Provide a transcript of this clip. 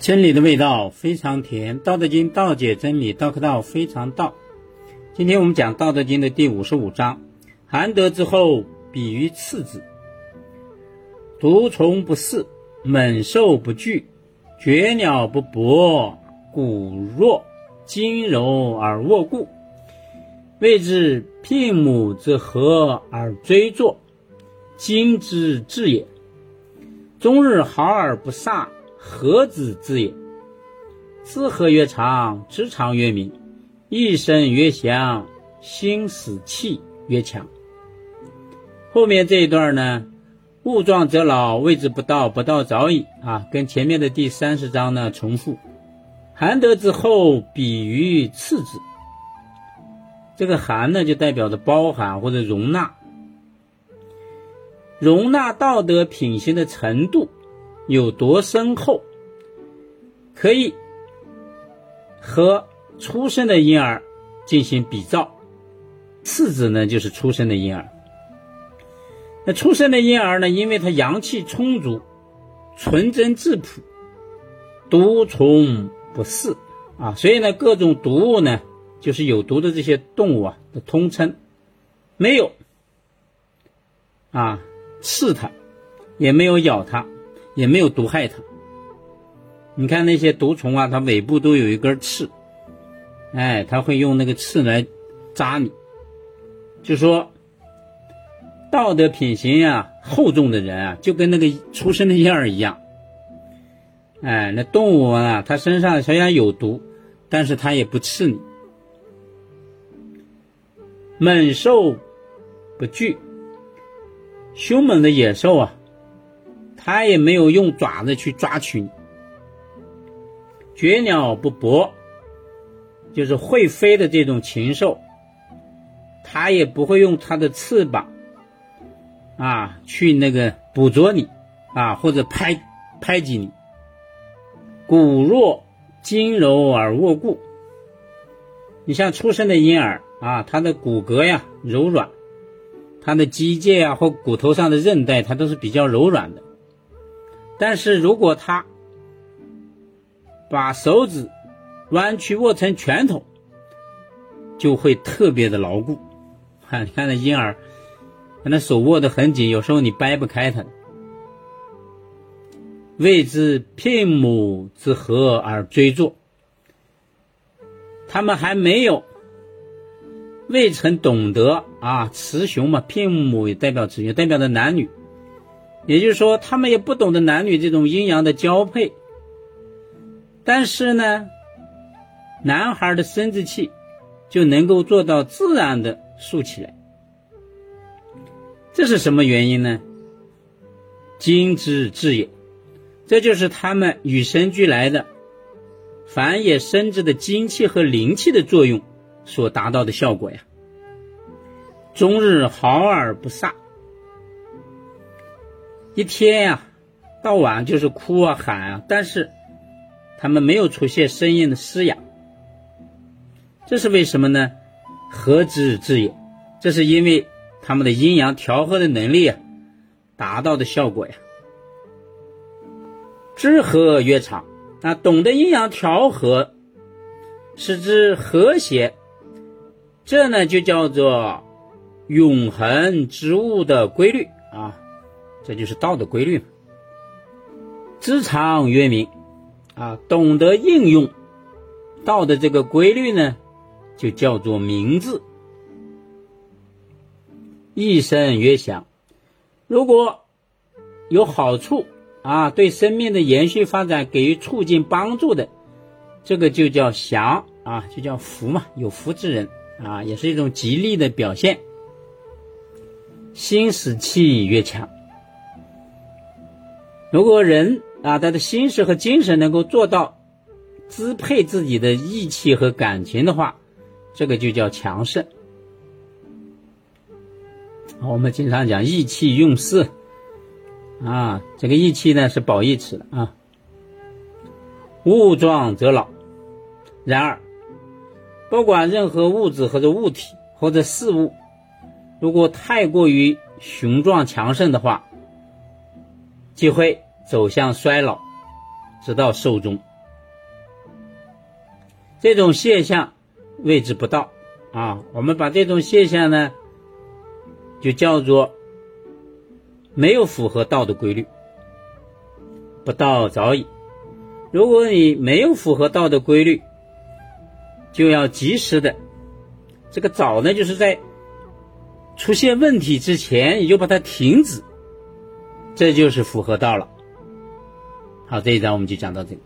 真理的味道非常甜，《道德经》道解真理，道可道非常道。今天我们讲《道德经》的第五十五章：含德之后，比于次子。毒虫不肆，猛兽不惧，绝鸟不搏，骨弱筋柔而握固，谓之牝牡之和而追作，精之至也。终日好而不煞。何子之也？知和曰长，知长曰明，一生曰祥，心死气曰强。后面这一段呢，物壮则老，谓之不道，不道早已啊，跟前面的第三十章呢重复。含德之后，比于次之。这个含呢，就代表着包含或者容纳，容纳道德品行的程度。有多深厚，可以和出生的婴儿进行比照。次子呢，就是出生的婴儿。那出生的婴儿呢，因为他阳气充足，纯真质朴，毒虫不嗜啊，所以呢，各种毒物呢，就是有毒的这些动物啊的通称，没有啊刺它，也没有咬它。也没有毒害它。你看那些毒虫啊，它尾部都有一根刺，哎，它会用那个刺来扎你。就说道德品行呀厚重的人啊，就跟那个出生的婴儿一样。哎，那动物啊，它身上虽然有毒，但是它也不刺你。猛兽不惧，凶猛的野兽啊。它也没有用爪子去抓取你，绝鸟不搏，就是会飞的这种禽兽，它也不会用它的翅膀啊去那个捕捉你啊或者拍拍击你。骨弱筋柔而握固，你像出生的婴儿啊，他的骨骼呀柔软，他的肌腱啊或骨头上的韧带，它都是比较柔软的。但是如果他把手指弯曲握成拳头，就会特别的牢固。哈，你看那婴儿，那手握得很紧，有时候你掰不开他。谓之牝牡之合而追作，他们还没有未曾懂得啊，雌雄嘛，牝牡也代表雌雄，代表的男女。也就是说，他们也不懂得男女这种阴阳的交配，但是呢，男孩的生殖器就能够做到自然的竖起来，这是什么原因呢？精之至也，这就是他们与生俱来的繁衍生殖的精气和灵气的作用所达到的效果呀。终日好而不煞。一天呀，到晚就是哭啊喊啊，但是他们没有出现声音的嘶哑，这是为什么呢？和之至也，这是因为他们的阴阳调和的能力啊达到的效果呀。知和曰长，那懂得阴阳调和，使之和谐，这呢就叫做永恒之物的规律啊。这就是道的规律。知常曰明，啊，懂得应用道的这个规律呢，就叫做明智。一生曰祥，如果有好处啊，对生命的延续发展给予促进帮助的，这个就叫祥啊，就叫福嘛，有福之人啊，也是一种吉利的表现。心使气越强。如果人啊，他的心识和精神能够做到支配自己的意气和感情的话，这个就叫强盛。我们经常讲意气用事啊，这个意气呢是褒义词啊。物壮则老，然而不管任何物质或者物体或者事物，如果太过于雄壮强盛的话，就会走向衰老，直到寿终。这种现象谓之不道啊。我们把这种现象呢，就叫做没有符合道的规律，不道早已。如果你没有符合道的规律，就要及时的，这个早呢，就是在出现问题之前，你就把它停止，这就是符合道了。好，这一章我们就讲到这里。